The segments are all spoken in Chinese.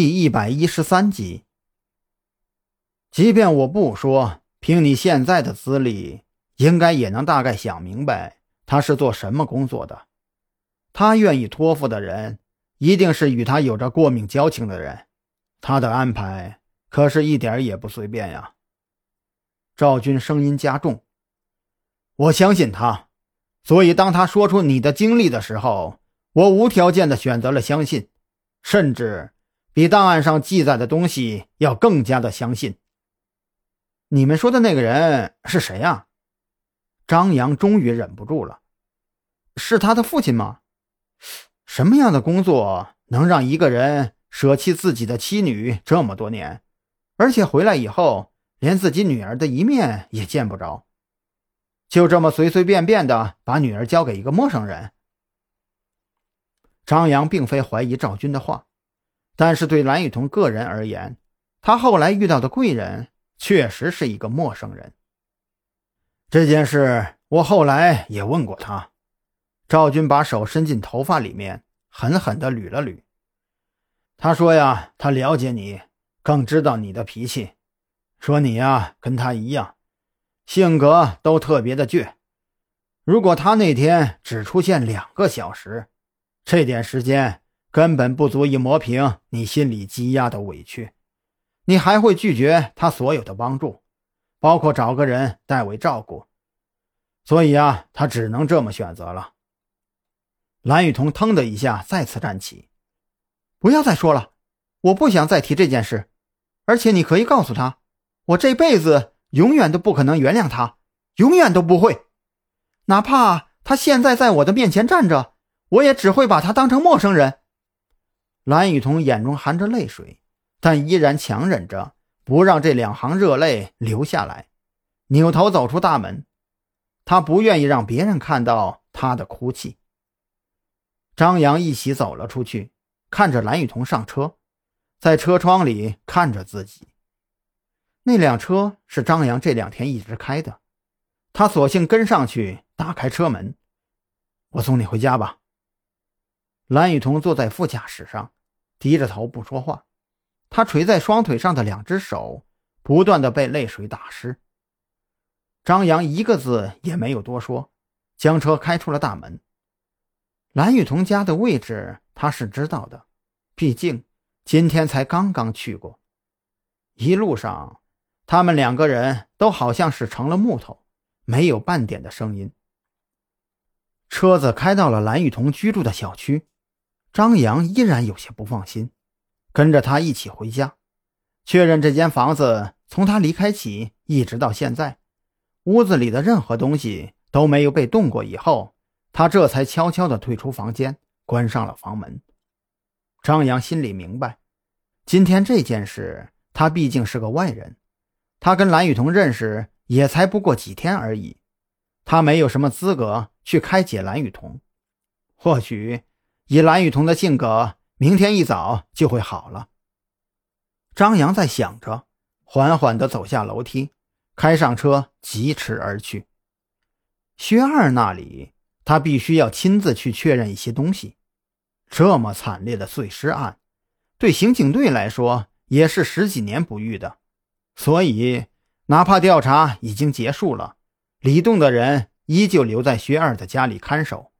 第一百一十三集。即便我不说，凭你现在的资历，应该也能大概想明白他是做什么工作的。他愿意托付的人，一定是与他有着过命交情的人。他的安排可是一点也不随便呀。赵军声音加重：“我相信他，所以当他说出你的经历的时候，我无条件的选择了相信，甚至……”比档案上记载的东西要更加的相信。你们说的那个人是谁呀？张扬终于忍不住了，是他的父亲吗？什么样的工作能让一个人舍弃自己的妻女这么多年，而且回来以后连自己女儿的一面也见不着，就这么随随便便的把女儿交给一个陌生人？张扬并非怀疑赵军的话。但是对蓝雨桐个人而言，他后来遇到的贵人确实是一个陌生人。这件事我后来也问过他。赵军把手伸进头发里面，狠狠地捋了捋。他说：“呀，他了解你，更知道你的脾气。说你呀，跟他一样，性格都特别的倔。如果他那天只出现两个小时，这点时间……”根本不足以磨平你心里积压的委屈，你还会拒绝他所有的帮助，包括找个人代为照顾。所以啊，他只能这么选择了。蓝雨桐腾的一下再次站起，不要再说了，我不想再提这件事。而且你可以告诉他，我这辈子永远都不可能原谅他，永远都不会。哪怕他现在在我的面前站着，我也只会把他当成陌生人。蓝雨桐眼中含着泪水，但依然强忍着不让这两行热泪流下来，扭头走出大门。他不愿意让别人看到他的哭泣。张扬一起走了出去，看着蓝雨桐上车，在车窗里看着自己。那辆车是张扬这两天一直开的，他索性跟上去，打开车门：“我送你回家吧。”蓝雨桐坐在副驾驶上，低着头不说话。他垂在双腿上的两只手不断的被泪水打湿。张扬一个字也没有多说，将车开出了大门。蓝雨桐家的位置他是知道的，毕竟今天才刚刚去过。一路上，他们两个人都好像是成了木头，没有半点的声音。车子开到了蓝雨桐居住的小区。张扬依然有些不放心，跟着他一起回家，确认这间房子从他离开起一直到现在，屋子里的任何东西都没有被动过。以后，他这才悄悄地退出房间，关上了房门。张扬心里明白，今天这件事，他毕竟是个外人，他跟蓝雨桐认识也才不过几天而已，他没有什么资格去开解蓝雨桐，或许。以蓝雨桐的性格，明天一早就会好了。张扬在想着，缓缓地走下楼梯，开上车，疾驰而去。薛二那里，他必须要亲自去确认一些东西。这么惨烈的碎尸案，对刑警队来说也是十几年不遇的。所以，哪怕调查已经结束了，李栋的人依旧留在薛二的家里看守。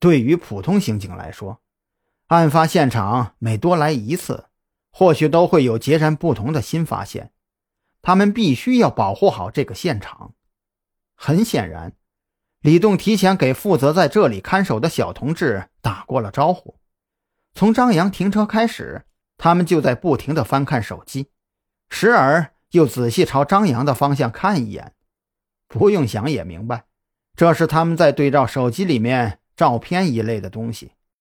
对于普通刑警来说，案发现场每多来一次，或许都会有截然不同的新发现。他们必须要保护好这个现场。很显然，李栋提前给负责在这里看守的小同志打过了招呼。从张扬停车开始，他们就在不停地翻看手机，时而又仔细朝张扬的方向看一眼。不用想也明白，这是他们在对照手机里面。照片一类的东西。